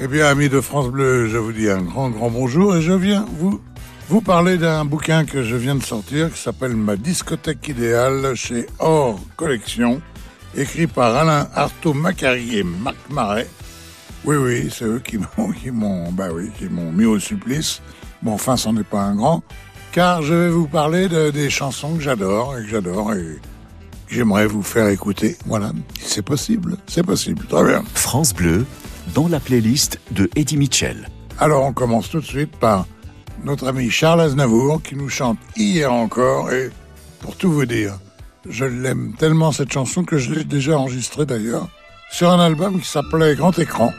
Eh bien, amis de France Bleu, je vous dis un grand, grand bonjour et je viens vous, vous parler d'un bouquin que je viens de sortir qui s'appelle Ma discothèque idéale chez Or Collection, écrit par Alain Artaud Macari et Marc Marais. Oui, oui, c'est eux qui m'ont, qui m'ont, bah oui, qui m'ont mis au supplice. Bon, enfin, c'en est pas un grand, car je vais vous parler de, des chansons que j'adore et que j'adore et que j'aimerais vous faire écouter. Voilà, c'est possible, c'est possible. Très bien. France Bleu, dans la playlist de Eddie Mitchell. Alors on commence tout de suite par notre ami Charles Aznavour qui nous chante hier encore et pour tout vous dire, je l'aime tellement cette chanson que je l'ai déjà enregistrée d'ailleurs sur un album qui s'appelait Grand Écran.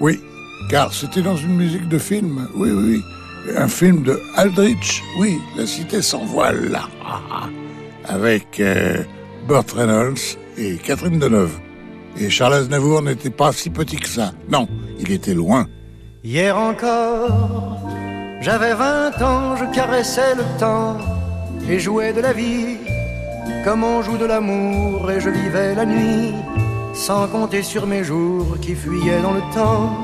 Oui, car c'était dans une musique de film. Oui, oui, oui. Un film de Aldrich. Oui, La Cité sans voile. Avec euh, Burt Reynolds et Catherine Deneuve. Et Charles Aznavour n'était pas si petit que ça. Non, il était loin. Hier encore, j'avais 20 ans, je caressais le temps et jouais de la vie comme on joue de l'amour et je vivais la nuit sans compter sur mes jours qui fuyaient dans le temps.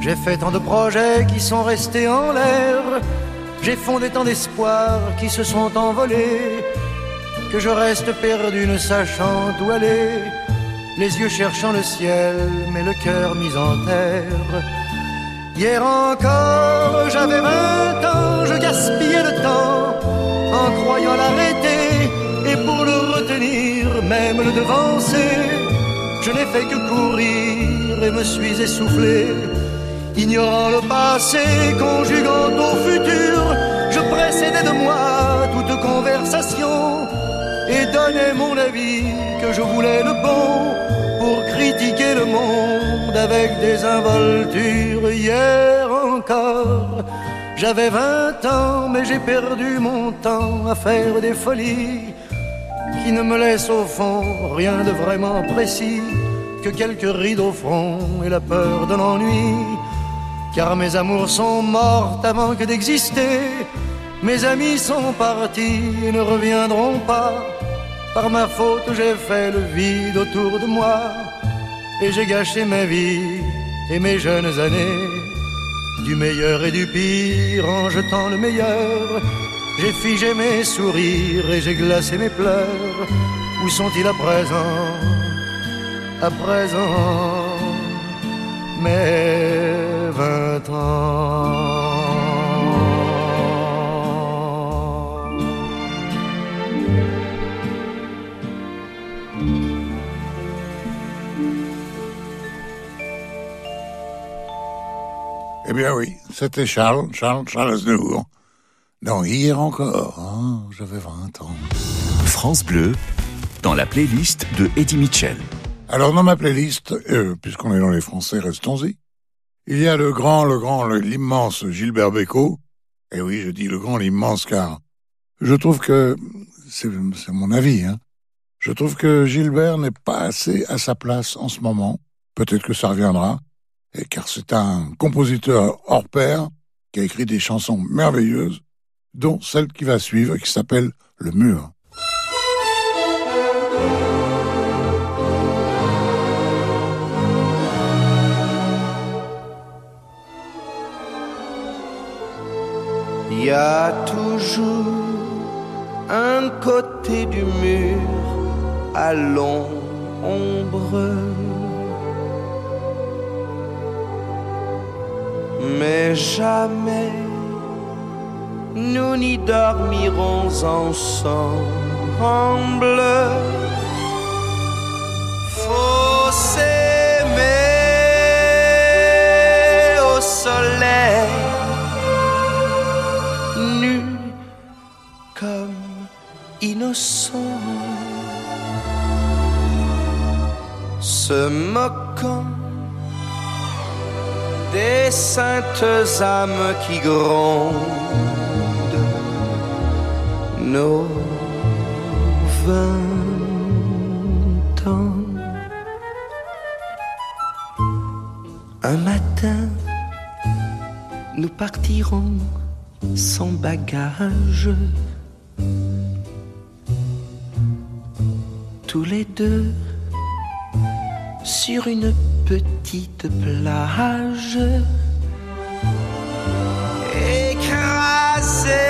J'ai fait tant de projets qui sont restés en l'air, j'ai fondé tant d'espoirs qui se sont envolés que je reste perdu ne sachant où aller les yeux cherchant le ciel, mais le cœur mis en terre. Hier encore, j'avais vingt ans, je gaspillais le temps en croyant l'arrêter et pour le retenir, même le devancer. Je n'ai fait que courir et me suis essoufflé, ignorant le passé, conjuguant au futur. Je précédais de moi toute conversation et donnais mon avis que je voulais le bon pour critiquer le monde avec des involtures. Hier encore, j'avais vingt ans, mais j'ai perdu mon temps à faire des folies qui ne me laissent au fond rien de vraiment précis que quelques rides au front et la peur de l'ennui. Car mes amours sont mortes avant que d'exister. Mes amis sont partis et ne reviendront pas. Par ma faute, j'ai fait le vide autour de moi et j'ai gâché ma vie et mes jeunes années. Du meilleur et du pire en jetant le meilleur, j'ai figé mes sourires et j'ai glacé mes pleurs. Où sont-ils à présent? À présent, mes vingt ans. Eh bien oui, c'était Charles, Charles, Charles Aznavour. Dans Hier encore, hein, j'avais 20 ans. France Bleu, dans la playlist de Eddie Mitchell. Alors dans ma playlist, euh, puisqu'on est dans les Français, restons-y. Il y a le grand, le grand, l'immense Gilbert Bécaud. Et oui, je dis le grand, l'immense, car je trouve que, c'est mon avis, hein, je trouve que Gilbert n'est pas assez à sa place en ce moment. Peut-être que ça reviendra, car c'est un compositeur hors pair qui a écrit des chansons merveilleuses, dont celle qui va suivre, qui s'appelle Le Mur. Il y a toujours un côté du mur à l'ombre. Mais jamais nous n'y dormirons ensemble. Faut s'aimer au soleil nu comme innocent, se moquant des saintes âmes qui grondent nos vingt ans. Un matin, nous partirons sans bagage. Tous les deux sur une petite plage. Écrasé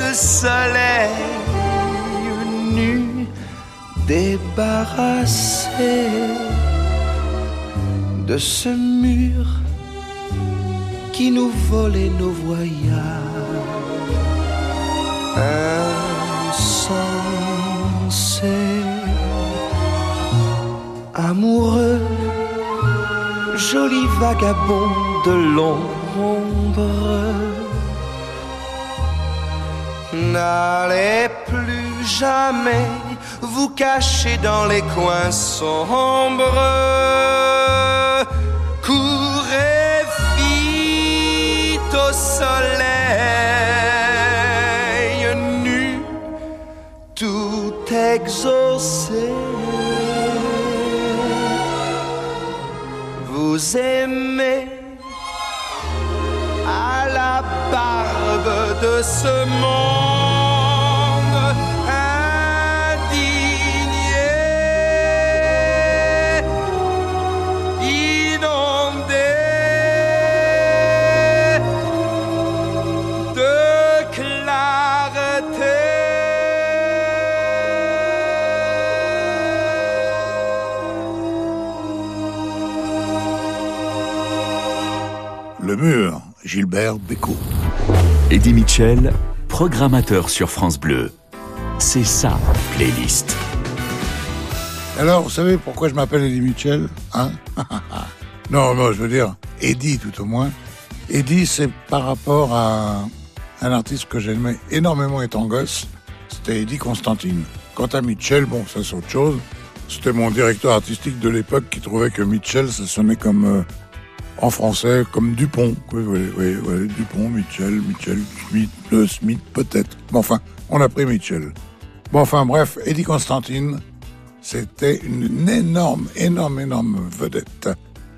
de soleil nu, débarrassé de ce mur qui nous volait nos voyages. Amoureux, joli vagabond de l'ombre. N'allez plus jamais vous cacher dans les coins sombres. Courez vite au soleil nu, tout exaucé. Vous aimez. À la barbe de ce monde Le mur, Gilbert Bécaud. Eddie Mitchell, programmateur sur France Bleu. C'est ça, playlist. Alors, vous savez pourquoi je m'appelle Eddie Mitchell Hein? Non, non, je veux dire Eddie tout au moins. Eddie, c'est par rapport à un artiste que j'aimais énormément étant gosse. C'était Eddie Constantine. Quant à Mitchell, bon, ça c'est autre chose. C'était mon directeur artistique de l'époque qui trouvait que Mitchell, ça sonnait comme, euh, en français, comme Dupont. Oui, oui, oui, oui, Dupont, Mitchell, Mitchell, Smith, le Smith, peut-être. Bon, enfin, on a pris Mitchell. Bon, enfin, bref, Eddie Constantine, c'était une énorme, énorme, énorme vedette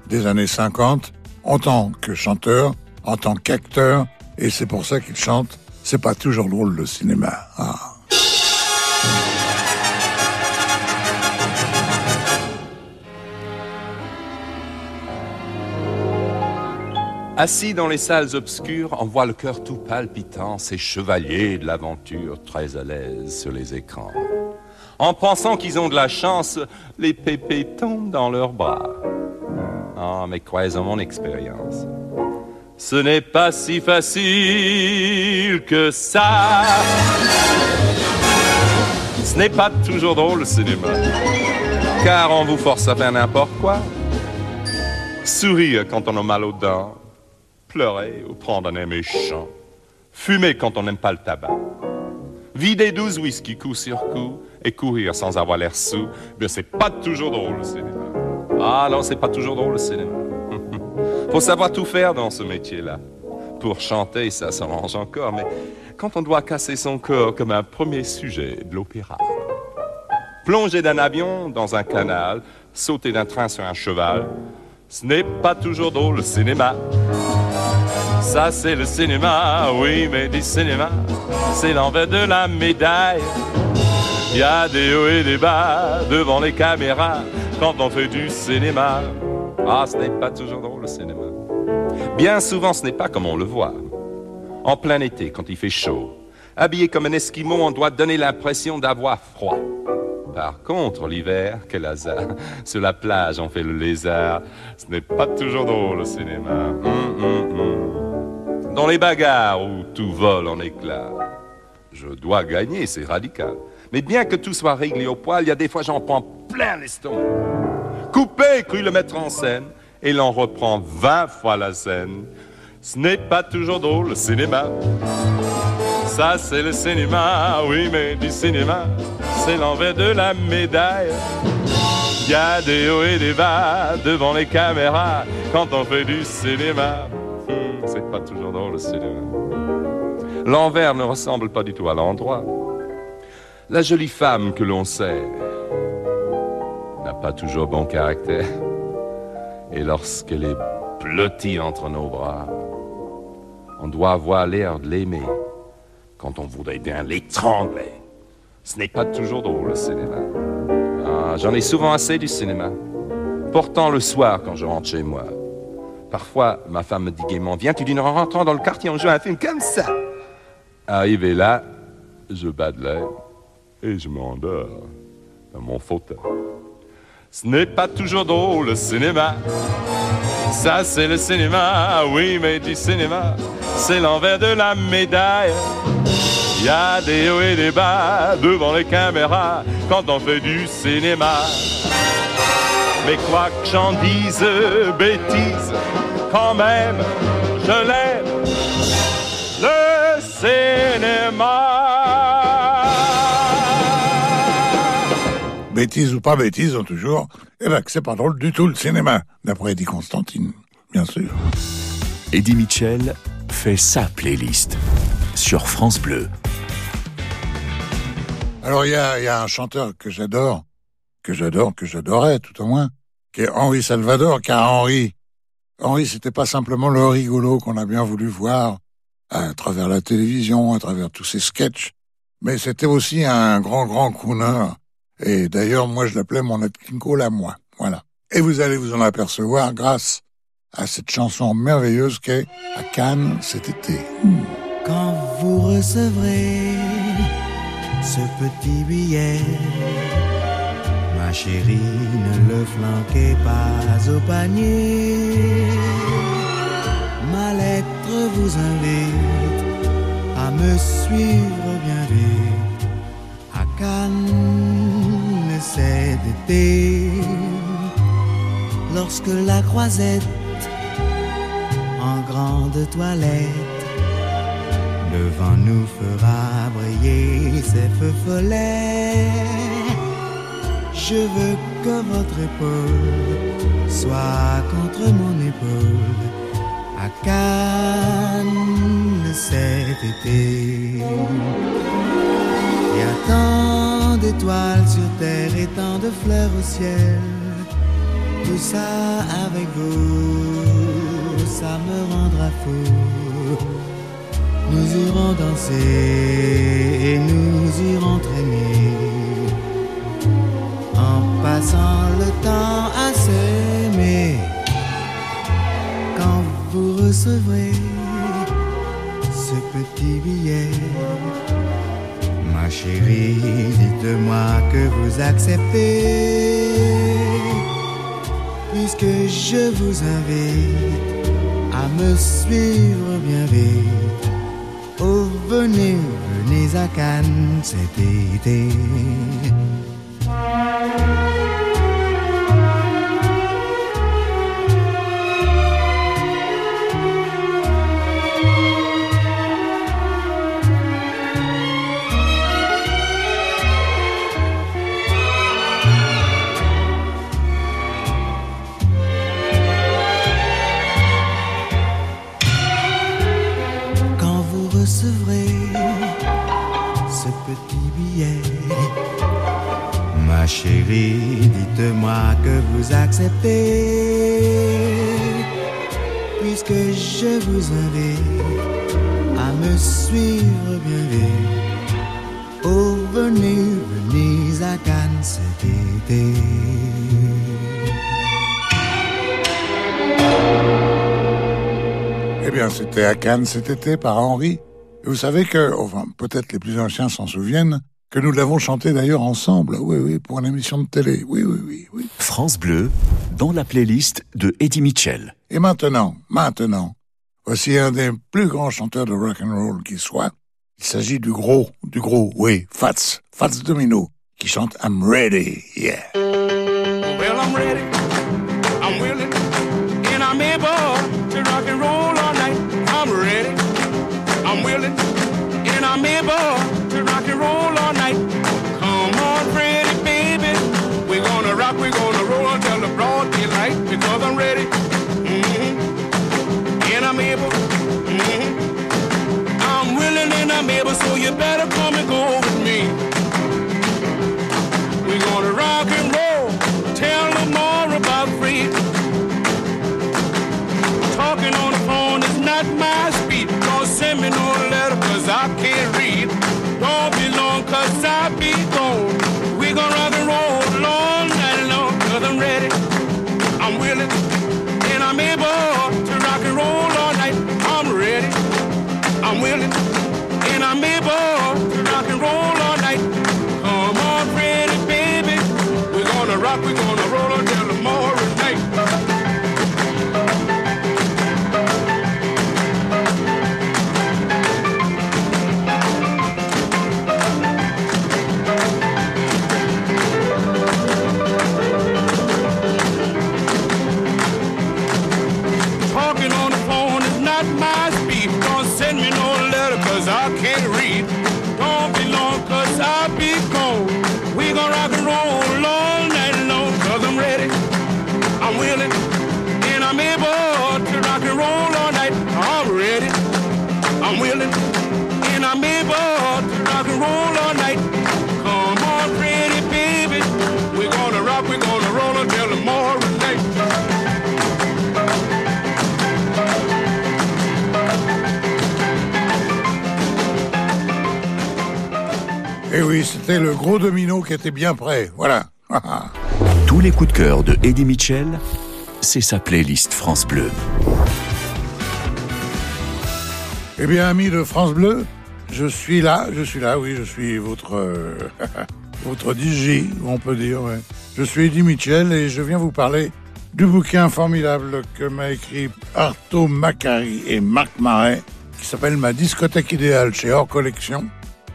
des années 50 en tant que chanteur, en tant qu'acteur, et c'est pour ça qu'il chante. C'est pas toujours drôle le cinéma. Ah. Assis dans les salles obscures, on voit le cœur tout palpitant, ces chevaliers de l'aventure très à l'aise sur les écrans. En pensant qu'ils ont de la chance, les pépés tombent dans leurs bras. Ah, mais croyez en mon expérience. Ce n'est pas si facile que ça. Ce n'est pas toujours drôle le cinéma, car on vous force à faire n'importe quoi. Sourire quand on a mal aux dents, pleurer ou prendre un méchant, fumer quand on n'aime pas le tabac, vider 12 whisky coup sur coup et courir sans avoir l'air sous, bien c'est pas toujours drôle le cinéma. Ah non, c'est pas toujours drôle le cinéma. Faut savoir tout faire dans ce métier-là. Pour chanter, ça s'arrange encore, mais quand on doit casser son corps comme un premier sujet de l'opéra, plonger d'un avion dans un canal, sauter d'un train sur un cheval, ce n'est pas toujours drôle le cinéma. Ça c'est le cinéma, oui, mais du cinéma, c'est l'envers de la médaille. Il y a des hauts et des bas devant les caméras quand on fait du cinéma. Ah, ce n'est pas toujours drôle le cinéma. Bien souvent, ce n'est pas comme on le voit. En plein été, quand il fait chaud, habillé comme un esquimau, on doit donner l'impression d'avoir froid. Par contre, l'hiver, quel hasard. Sur la plage, on fait le lézard. Ce n'est pas toujours drôle le cinéma. Hum, hum, hum. Dans les bagarres où tout vole en éclats, je dois gagner, c'est radical. Mais bien que tout soit réglé au poil, il y a des fois j'en prends plein l'estomac. Coupé, cru le mettre en scène, et l'on reprend vingt fois la scène. Ce n'est pas toujours drôle le cinéma. Ça c'est le cinéma, oui mais du cinéma, c'est l'envers de la médaille. Y a des hauts et des bas devant les caméras quand on fait du cinéma. C'est pas toujours drôle le cinéma. L'envers ne ressemble pas du tout à l'endroit. La jolie femme que l'on sait n'a pas toujours bon caractère. Et lorsqu'elle est blottie entre nos bras, on doit avoir l'air de l'aimer quand on voudrait bien l'étrangler. Ce n'est pas toujours drôle le cinéma. Ah, J'en ai souvent assez du cinéma. Pourtant le soir quand je rentre chez moi, parfois ma femme me dit gaiement Viens, tu dîneras en rentrant dans le quartier, on joue un film comme ça. Arrivé là, je bats de l'air et je m'endors dans mon fauteuil. Ce n'est pas toujours drôle le cinéma. Ça c'est le cinéma, oui mais du cinéma, c'est l'envers de la médaille. Y a des hauts et des bas devant les caméras quand on fait du cinéma. Mais quoi que j'en dise, bêtise, quand même, je l'aime, le cinéma. Bêtise ou pas bêtise, ont toujours, eh ben, que c'est pas drôle du tout le cinéma, d'après Eddie Constantine, bien sûr. Eddie Mitchell fait sa playlist sur France Bleu. Alors, il y y a un chanteur que j'adore, que j'adore, que j'adorais, tout au moins, qui est Henri Salvador, car Henri, Henri, c'était pas simplement le rigolo qu'on a bien voulu voir à travers la télévision, à travers tous ses sketchs, mais c'était aussi un grand, grand crooner. Et d'ailleurs, moi, je l'appelais mon Cole à moi. Voilà. Et vous allez vous en apercevoir grâce à cette chanson merveilleuse qu'est À Cannes cet été. Quand vous recevrez ce petit billet, ma chérie, ne le flanquez pas au panier. Ma lettre vous invite à me suivre bien vite à Cannes cet été. Lorsque la croisette en grande toilette devant nous fera briller ses feux follets. Je veux que votre épaule soit contre mon épaule à Cannes cet été. Il y a tant d'étoiles sur terre et tant de fleurs au ciel. Tout ça avec vous, ça me rendra fou. Nous irons danser et nous irons traîner passant le temps à s'aimer. Quand vous recevrez ce petit billet, ma chérie, dites-moi que vous acceptez, puisque je vous invite à me suivre bien vite. Oh, venez, venez à Cannes cet été. Dites-moi que vous acceptez, puisque je vous invite à me suivre bien vite. Oh, venez, venez à Cannes cet été. Eh bien, c'était à Cannes cet été par Henri. Et vous savez que, enfin, peut-être les plus anciens s'en souviennent, que nous l'avons chanté d'ailleurs ensemble, oui, oui, pour une émission de télé. Oui, oui, oui, oui. France Bleu, dans la playlist de Eddie Mitchell. Et maintenant, maintenant, voici un des plus grands chanteurs de rock and roll qui soit. Il s'agit du gros, du gros, oui, Fats, Fats Domino, qui chante I'm Ready, yeah. Well, I'm ready, I'm willing, table, so you better. était bien prêt. Voilà. Tous les coups de cœur de Eddie Mitchell, c'est sa playlist France Bleu. Eh bien, amis de France Bleu, je suis là, je suis là, oui, je suis votre, euh, votre DJ, on peut dire. Je suis Eddie Mitchell et je viens vous parler du bouquin formidable que m'a écrit Arto Macari et Marc Marais, qui s'appelle Ma discothèque idéale chez Hors Collection.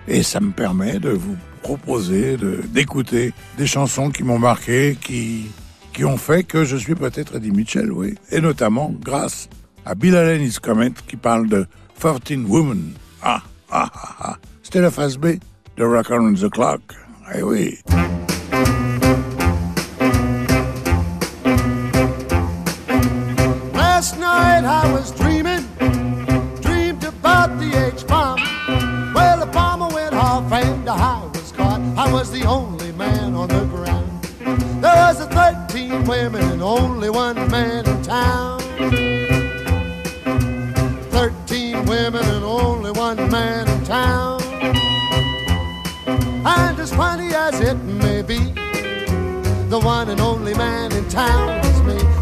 Et ça me permet de vous proposé d'écouter des chansons qui m'ont marqué, qui, qui ont fait que je suis peut-être Eddie Mitchell, oui. Et notamment grâce à Bill Allen Is qui parle de 14 Women. Ah, ah, ah, ah. C'était la phase B de Rock Around the Clock. Eh oui. women and only one man in town. Thirteen women and only one man in town. And as funny as it may be, the one and only man in town is me.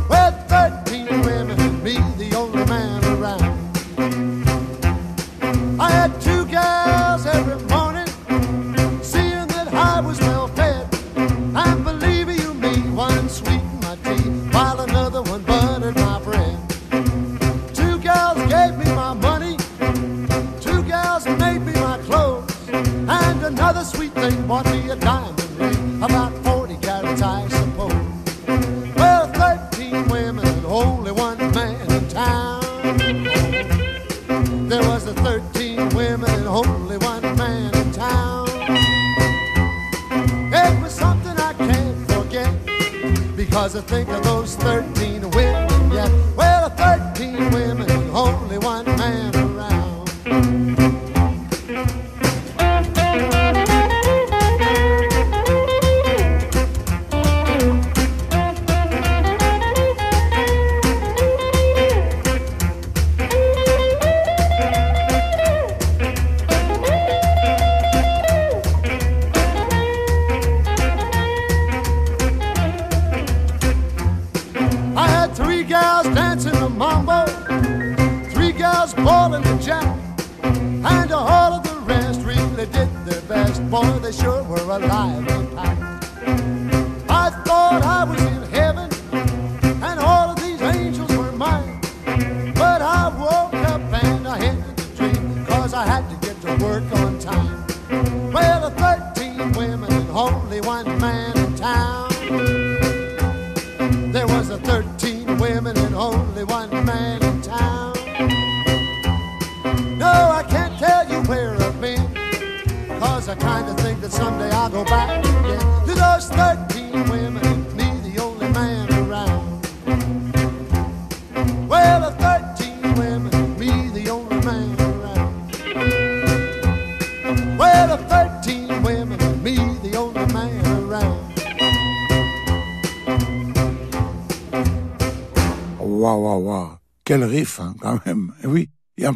jack and all of the rest really did their best. Boy, they sure were alive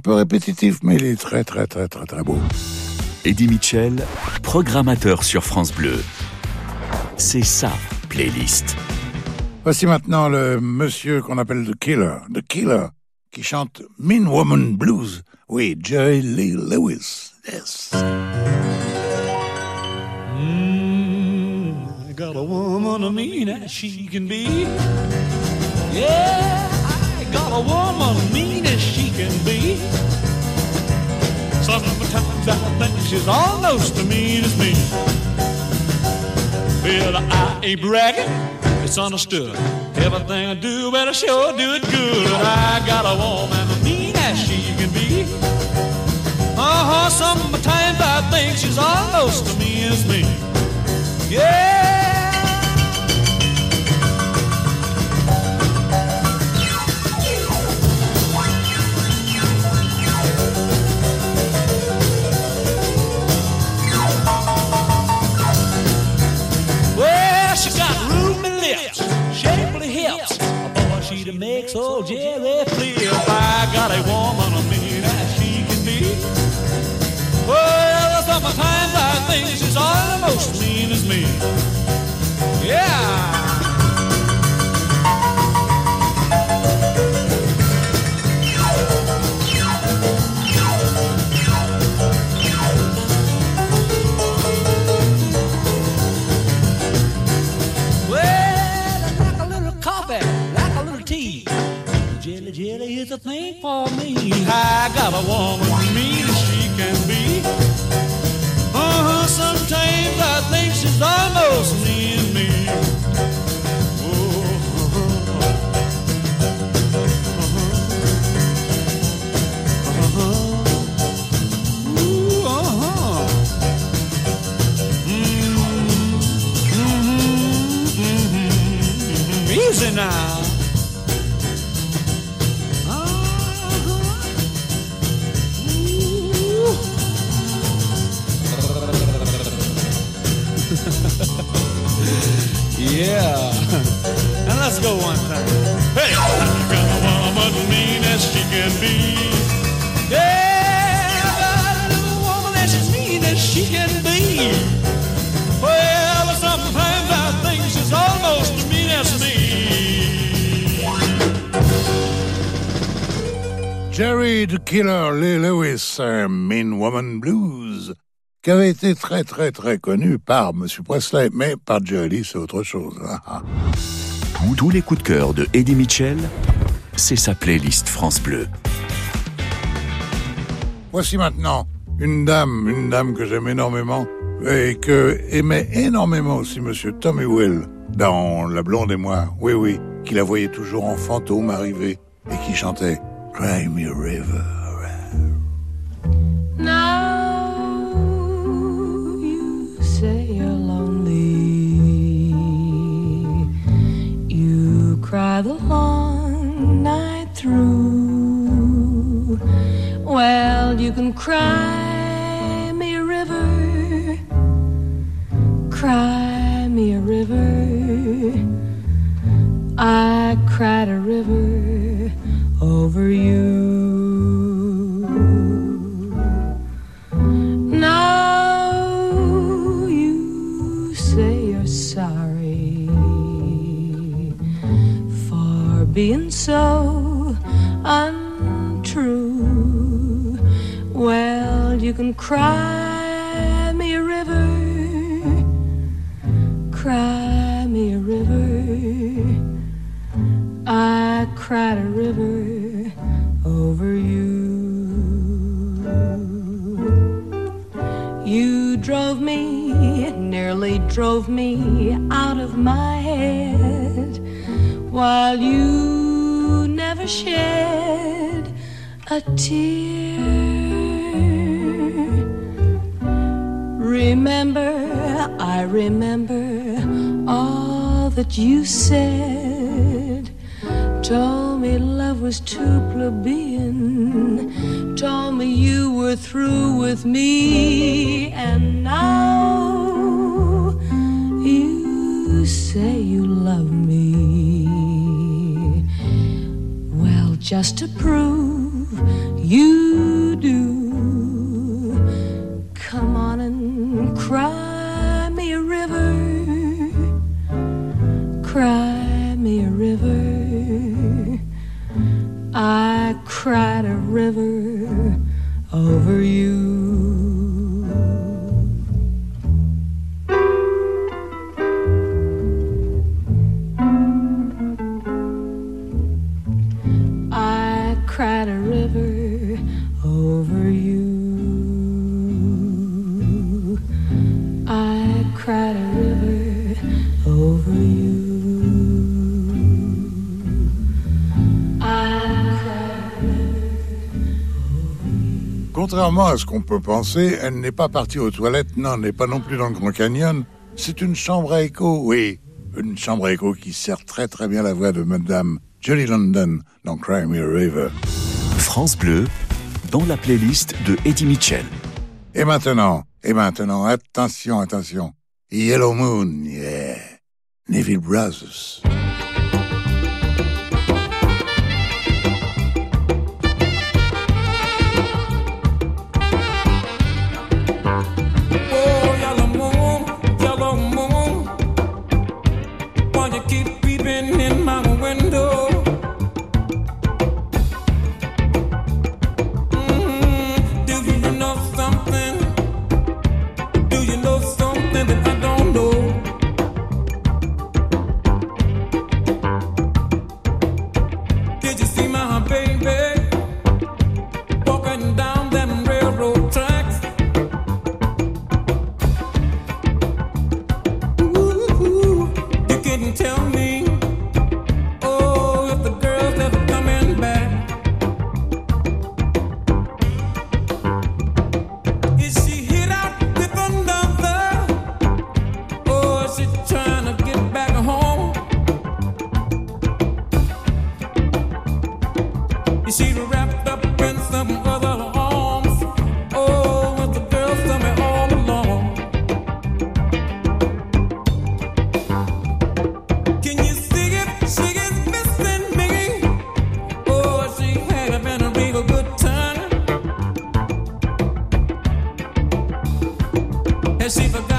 peu répétitif, mais il est très, très, très, très, très beau. Eddie Mitchell, programmateur sur France Bleu. C'est sa playlist. Voici maintenant le monsieur qu'on appelle The Killer, The Killer, qui chante Mean Woman Blues. Oui, Jerry Lee Lewis. Yes. Mm, I got a woman as mean as she can be. Yeah, I got a woman mean as she can be. Sometimes I think she's almost as mean as me. Well, I ain't bragging, it's understood. Everything I do, better sure do it good. I got a woman mean as she can be. Uh-huh, sometimes I think she's almost as mean as me. Yeah. Boy, she to make so Jerry flip. I got a woman of mean as she can be. Well, sometimes I think she's almost mean as me. Yeah. Is a thing for me. I got a woman mean as she can be. Uh-huh, sometimes I think she's almost as me. Uh-huh. Mm-hmm. Now. Yeah. Now let's go one time. Hey, I got a woman mean as she can be. Yeah, I got a little woman as mean as she can be. Well, sometimes I think she's almost as mean as me. Jerry the Killer Lee Lewis, euh, Mean Woman Blues, qui avait été très très très connu par M. Presley, mais par Jerry c'est autre chose. Ah. Tous- les coups de cœur de Eddie Mitchell, c'est sa playlist France Bleu. Voici maintenant une dame, une dame que j'aime énormément et que aimait énormément aussi Monsieur Tommy Will dans La Blonde et moi. Oui, oui, qui la voyait toujours en fantôme arriver et qui chantait Cry Me River. Cry the long night through. Well, you can cry me a river. Cry me a river. I cried a river over you. Being so untrue. Well, you can cry me a river, cry me a river. I cried a river over you. You drove me, nearly drove me out of my while you never shed a tear. Remember, I remember all that you said. Told me love was too plebeian. Told me you were through with me. And now you say you love me. Just to prove you do. Come on and cry me a river, cry me a river. I cried a river Contrairement à ce qu'on peut penser, elle n'est pas partie aux toilettes, non, elle n'est pas non plus dans le Grand Canyon. C'est une chambre à écho, oui. Une chambre à écho qui sert très très bien la voix de Madame Julie London dans Cry Me a River. France Bleu, dans la playlist de Eddie Mitchell. Et maintenant, et maintenant, attention, attention. Yellow Moon, yeah. Neville Brothers. Let's see if I got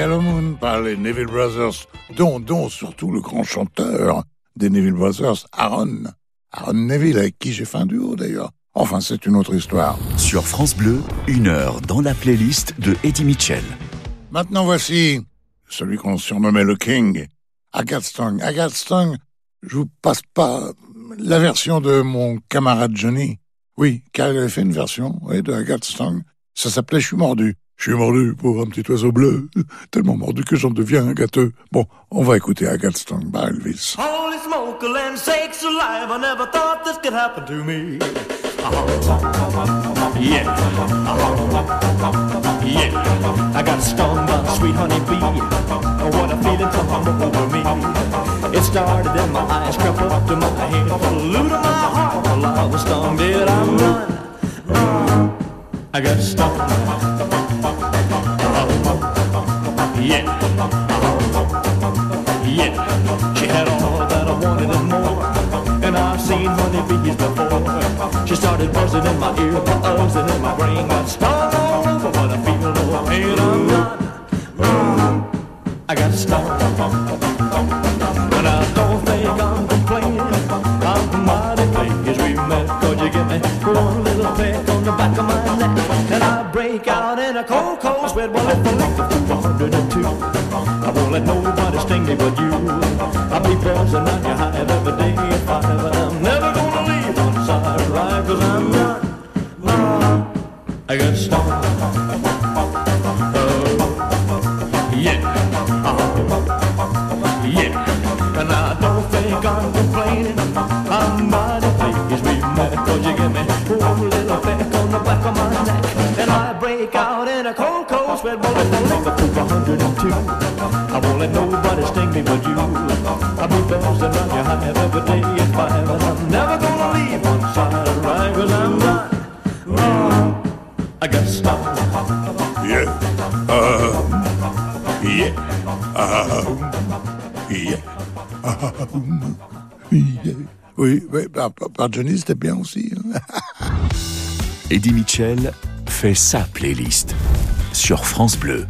Yellow Moon par les Neville Brothers, dont, dont surtout le grand chanteur des Neville Brothers, Aaron. Aaron Neville, avec qui j'ai fait un duo d'ailleurs. Enfin, c'est une autre histoire. Sur France Bleu, une heure dans la playlist de Eddie Mitchell. Maintenant, voici celui qu'on surnommait le King, Agathe Stong. Agathe je vous passe pas la version de mon camarade Johnny. Oui, car il avait fait une version oui, de Agathe. Ça s'appelait Je suis mordu. Je suis mordu pour un petit oiseau bleu, tellement mordu que j'en deviens gâteux. Bon, on va écouter Agathe Stong par Elvis. Holy smoke, land sakes alive, I never thought this could happen to me. Yeah. Yeah. I got stung by a sweet honey bee. What a feeling come over me. It started in my eyes, crept up to my head, flew to my heart. While I was stung, did I'm done. Uh, I got stung. Yeah. Yeah. She had all that I wanted and more. And I've seen honeybees before. She started buzzing in my ear, buzzing in my brain. Got Son par, par- par Johnny, c'était bien aussi. hein. Eddie Mitchell fait sa playlist sur France Bleu.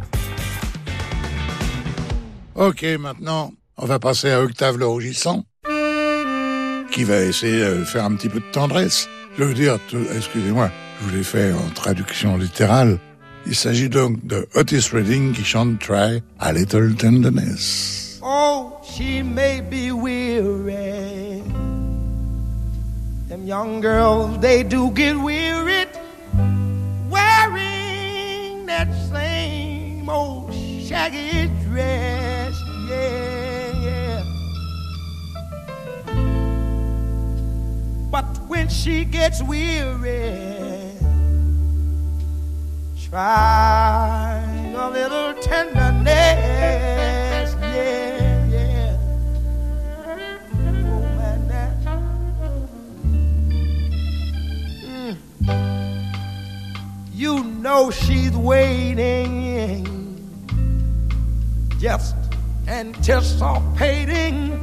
Ok, maintenant, on va passer à Octave le Rougissant, qui va essayer de faire un petit peu de tendresse. Je veux dire, excusez-moi, je vous l'ai fait en traduction littérale. Il s'agit donc de Otis Redding qui chante Try a Little Tenderness. Oh, she may be weary. Young girls, they do get wearied wearing that same old shaggy dress. Yeah, yeah. But when she gets weary, try a little tenderness. Yeah. Know she's waiting, just anticipating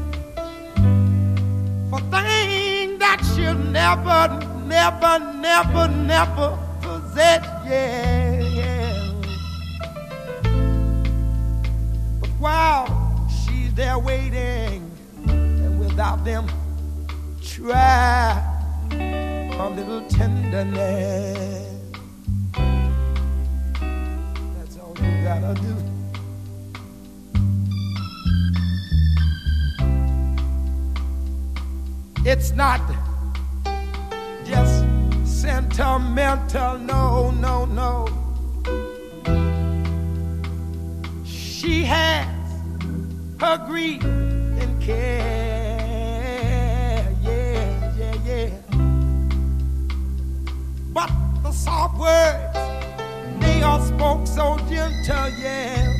for things that she'll never, never, never, never possess. Yeah, yeah. But while she's there waiting, and without them, try a little tenderness. Gotta do. It's not just sentimental, no, no, no. She has her grief and care, yeah, yeah, yeah. But the soft words, they are spoke so gentle, yeah.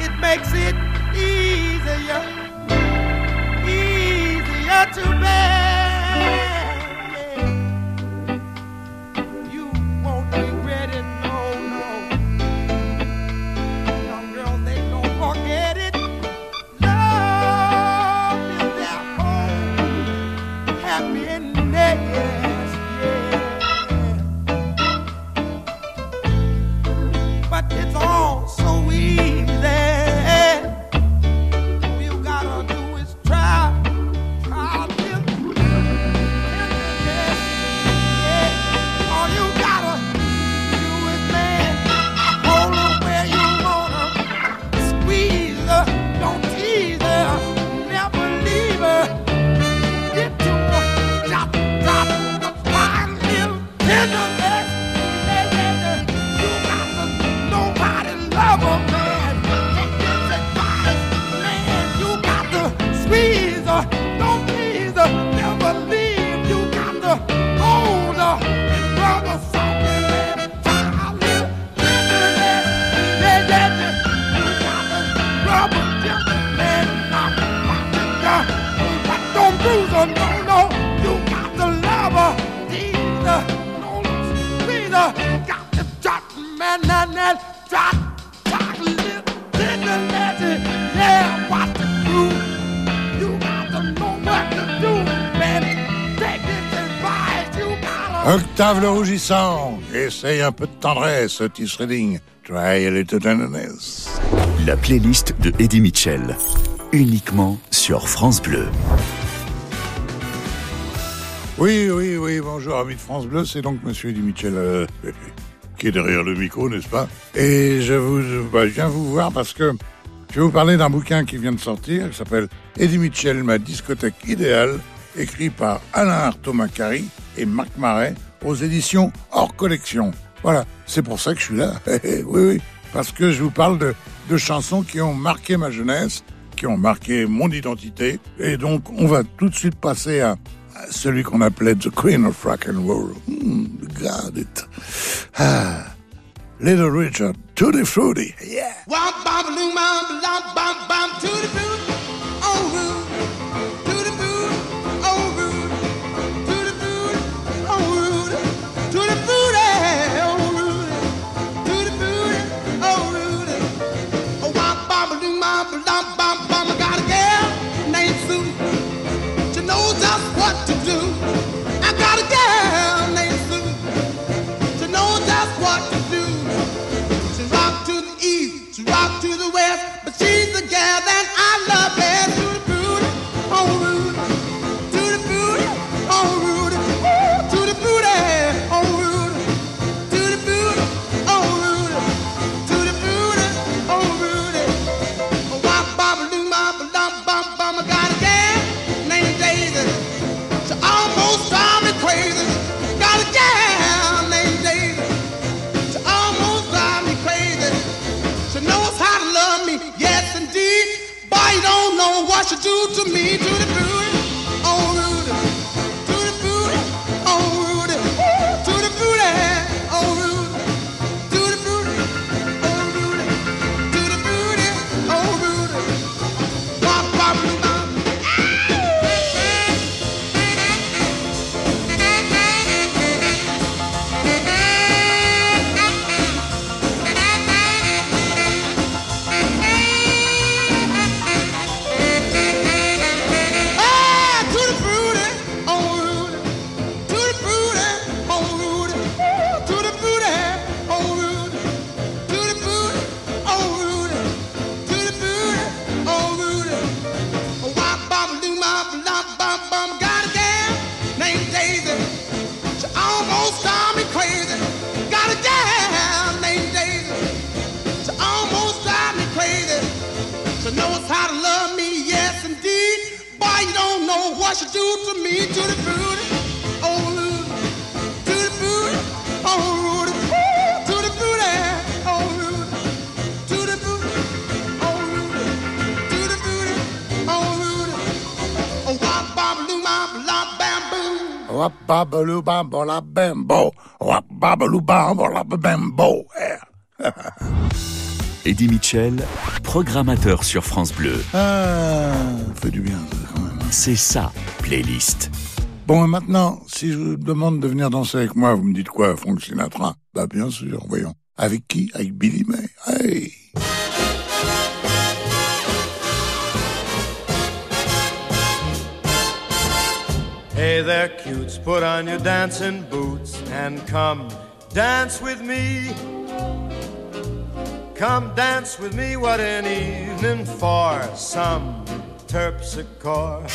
It makes it rougissant. Essaye un peu de tendresse, Otis Redding. Try a little tenderness. La playlist de Eddie Mitchell. Uniquement sur France Bleu. Oui, oui, oui, bonjour, amis de France Bleu, c'est donc monsieur Eddie Mitchell. Euh, qui est derrière le micro, n'est-ce pas? Et bah, je, viens vous voir parce que je vais vous parler d'un bouquin qui vient de sortir, qui s'appelle Eddie Mitchell, ma discothèque idéale, écrit par Alain Artaud Macari et Marc Marais, aux éditions hors collection. Voilà, c'est pour ça que je suis là. Eh, eh, oui, oui, parce que je vous parle de, de chansons qui ont marqué ma jeunesse, qui ont marqué mon identité. Et donc, on va tout de suite passer à, celui qu'on appelait The Queen of Rock and Roll. Hmm, regarde it. Ah, Little Richard, Tutti Frutti. Yeah. Tutti frutti. to me to the Eh. Eddie Mitchell, programmateur sur France Bleu. Ah, fait du bien, quand même. Hein. C'est ça, playlist. Bon, et maintenant, si je vous demande de venir danser avec moi, vous me dites quoi, Frank Sinatra? Bah, bien sûr, voyons. Avec qui? Avec Billy May. Hey Hey there, cutes, put on your dancing boots and come dance with me. Come dance with me, what an evening for some terpsichore.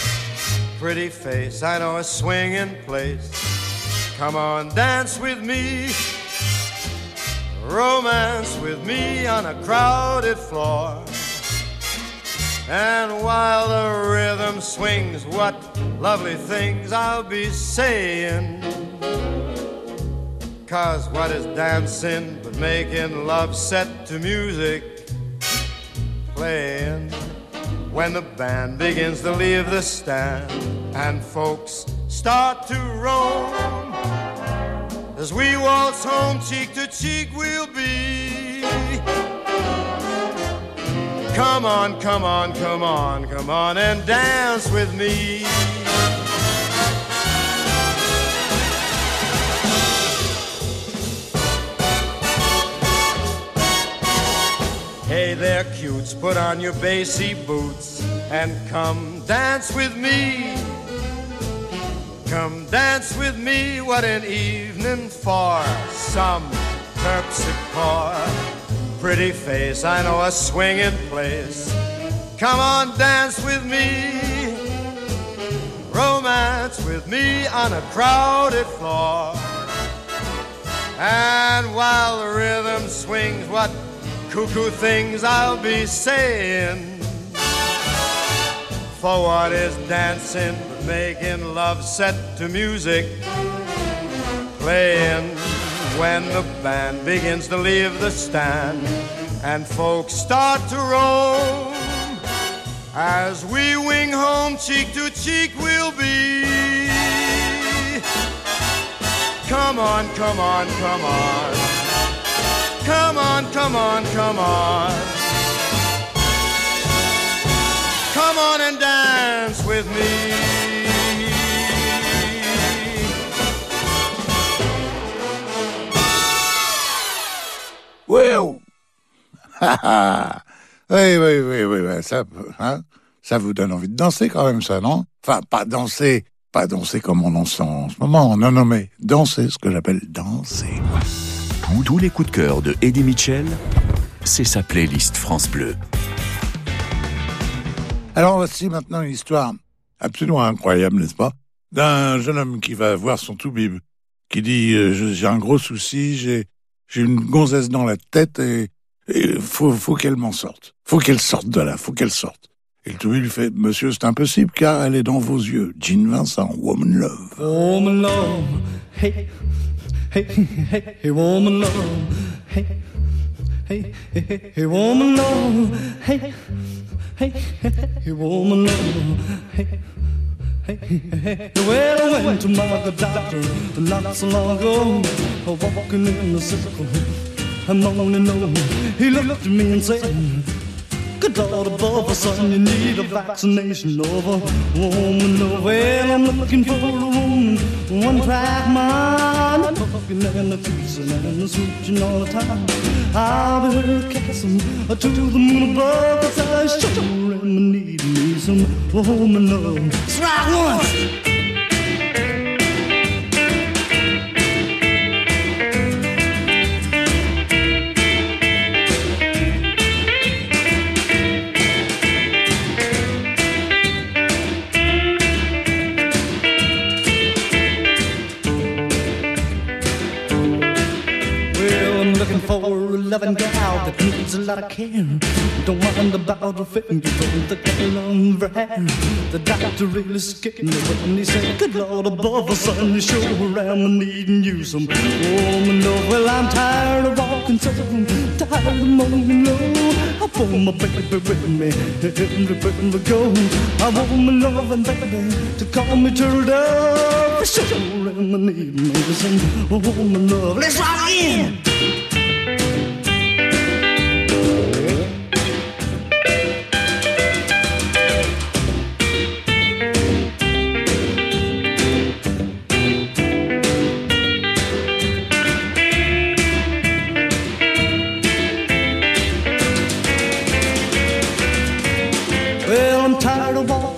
Pretty face, I know a swinging place. Come on, dance with me. Romance with me on a crowded floor. And while the rhythm swings, what lovely things I'll be saying. Cause what is dancing but making love set to music playing? When the band begins to leave the stand and folks start to roam. As we waltz home, cheek to cheek, we'll be. Come on, come on, come on, come on and dance with me. Hey there, cutes, put on your bassy boots and come dance with me. Come dance with me, what an evening for some terpsichore. Pretty face, I know a swinging place. Come on, dance with me. Romance with me on a crowded floor. And while the rhythm swings, what cuckoo things I'll be saying. For what is dancing but making love set to music? Playing when the band begins to leave the stand and folks start to roam. As we wing home, cheek to cheek, we'll be. Come on, come on, come on. Come on, come on, come on. Come on and dance with me. Oui, oui, oui, oui, oui, ça, hein, ça vous donne envie de danser quand même, ça, non? Enfin, pas danser, pas danser comme on danse en ce moment, non, non, mais danser, ce que j'appelle danser. Tous les coups de cœur de Eddie Mitchell, c'est sa playlist France Bleu. Alors voici maintenant une histoire absolument incroyable, n'est-ce pas? D'un jeune homme qui va voir son toubib, qui dit euh, j'ai un gros souci, j'ai j'ai une gonzesse dans la tête et il faut faut qu'elle m'en sorte, faut qu'elle sorte de là, faut qu'elle sorte. Et le toubib lui fait Monsieur, c'est impossible car elle est dans vos yeux. Jean Vincent, Woman Love. Woman love, hey, hey, hey, hey, woman love, hey, hey, hey, hey, woman love, hey, hey, hey, hey, woman love, hey. Hey, hey, hey. Well, I went to my doctor not so long ago, walking in the circle. I'm only know he looked at me and said, Good Lord above, son, you need a vaccination a woman. Well, I'm looking for a one track mind, talking and a and a switching all the time. I'll be her casting to the moon above, cause I sure am needing me some woman love. That's right loving gal that needs a lot of care. Don't mind about fit and control the color of her hair. The doctor really scared me when he said, Good Lord above son, you sure around needing you some woman love. Well, I'm tired of walking so tired of moaning low. I want my baby with me everywhere we go. I want my loving baby to call me turtle. Sure, I'm needing me some woman love. Let's rock in.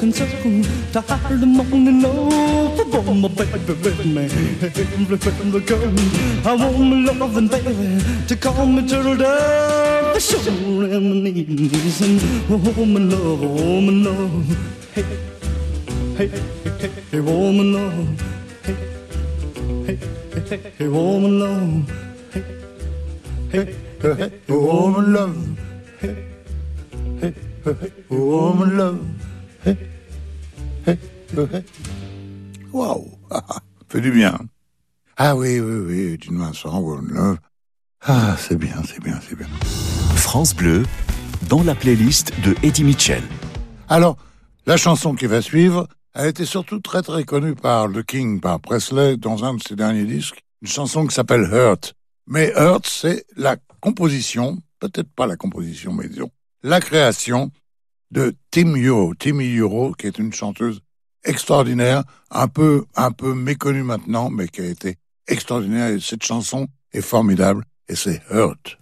Walking circles, tired of moaning. I want my baby with me everywhere we go. I want my loving baby to call me turtle dove. shoulder and my knees and oh my love, oh my love. Hey, hey, hey, hey, oh my love. Hey, hey, hey, hey, oh love. Hey, hey, hey, Oh, my love. hey, hey, hey, oh, my love. Hey. Waouh, fait du bien. Ah oui, oui, oui, d'une Vincent, Love. Ah, c'est bien, c'est bien, c'est bien. France Bleu, dans la playlist de Eddie Mitchell. Alors, la chanson qui va suivre a été surtout très très connue par The King, par Presley, dans un de ses derniers disques, une chanson qui s'appelle Hurt. Mais Hurt, c'est la composition, peut-être pas la composition, mais disons, la création de Tim Euro, qui est une chanteuse extraordinaire, un peu, un peu méconnue maintenant, mais qui a été extraordinaire. Et cette chanson est formidable, et c'est Hurt.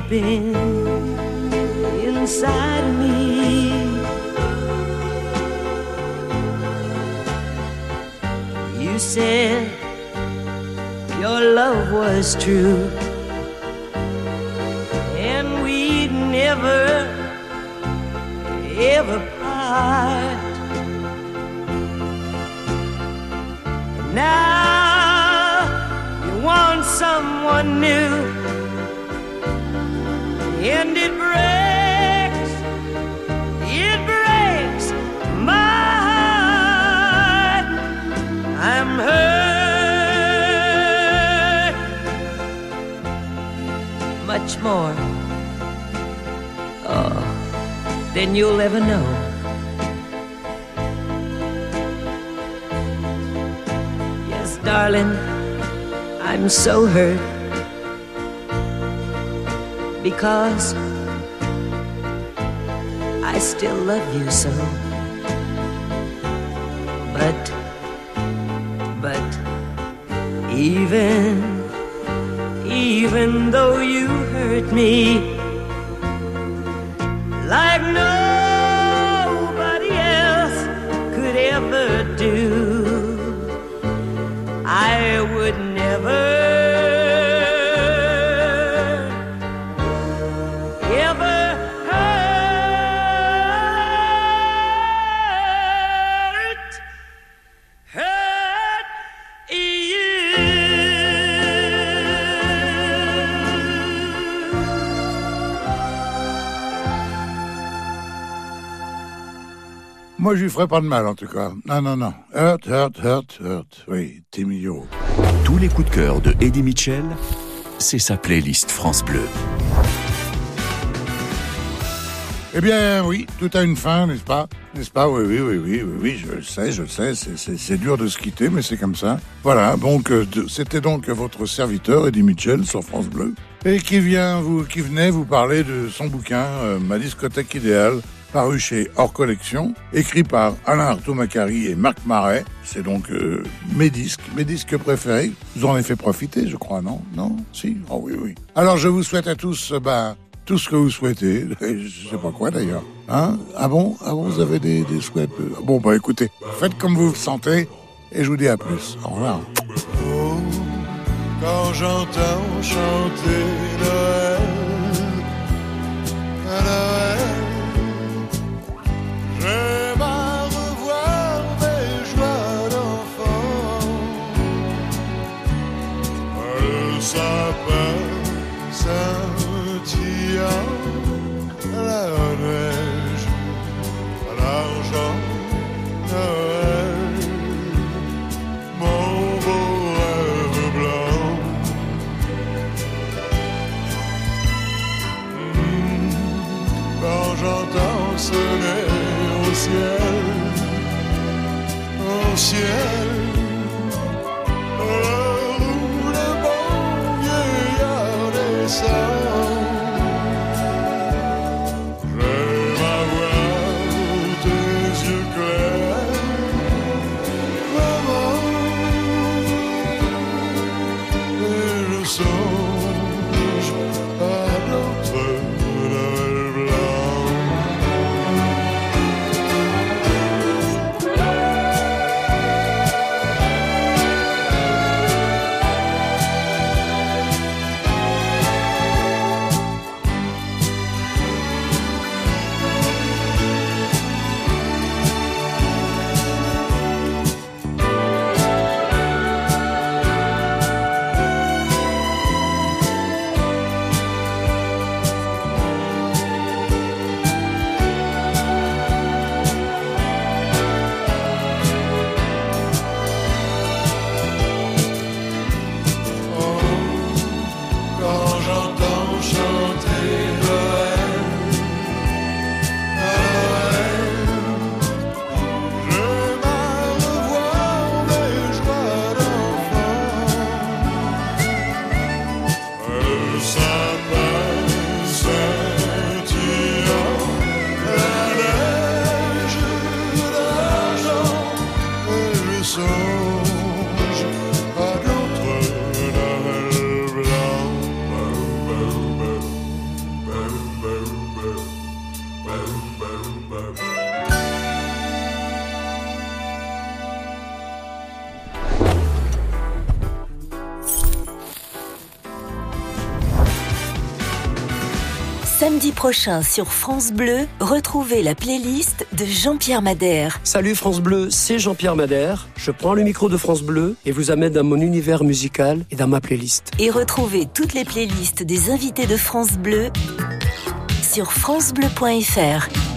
Deep inside me. You said your love was true, and we'd never, ever part. Now you want someone new, and it breaks, it breaks my heart. I'm hurt much more, oh, than you'll ever know. Yes, darling, I'm so hurt because I still love you so. But, but, even, even though you hurt me Moi, je lui ferai pas de mal, en tout cas. Non, non, non. Hurt, hurt, hurt, hurt. Oui, Timmy. Tous les coups de cœur de Eddie Mitchell, c'est sa playlist France Bleu. Eh bien, oui, tout a une fin, n'est-ce pas? N'est-ce pas? Oui, oui, oui, oui, oui, oui, je le sais, je le sais, c'est- dur de se quitter, mais c'est comme ça. Voilà, donc euh, c'était donc votre serviteur, Eddie Mitchell, sur France Bleu, et qui vient vous, qui venait vous parler de son bouquin, euh, Ma discothèque idéale, paru chez Hors Collection, écrit par Alain Artaud-Macari et Marc Marais. C'est donc euh, mes disques, mes disques préférés. Vous en avez fait profiter, je crois, non? Non? Si? Oh oui, oui. Alors je vous souhaite à tous, ben, tout ce que vous souhaitez. Je sais pas quoi d'ailleurs. Hein? Ah bon? Ah bon, vous avez des, des souhaits Bon, bah écoutez, faites comme vous vous sentez et je vous dis à plus. Au revoir. quand j'entends chanter ciel, au ciel. Où le bon vieillard descend. Tes yeux clairs, maman, et le. prochain sur France Bleu, retrouvez la playlist de Jean-Pierre Madère. Salut France Bleu, c'est Jean-Pierre Madère. Je prends le micro de France Bleu et vous amène dans mon univers musical et dans ma playlist. Et retrouvez toutes les playlists des invités de France Bleu sur francebleu.fr.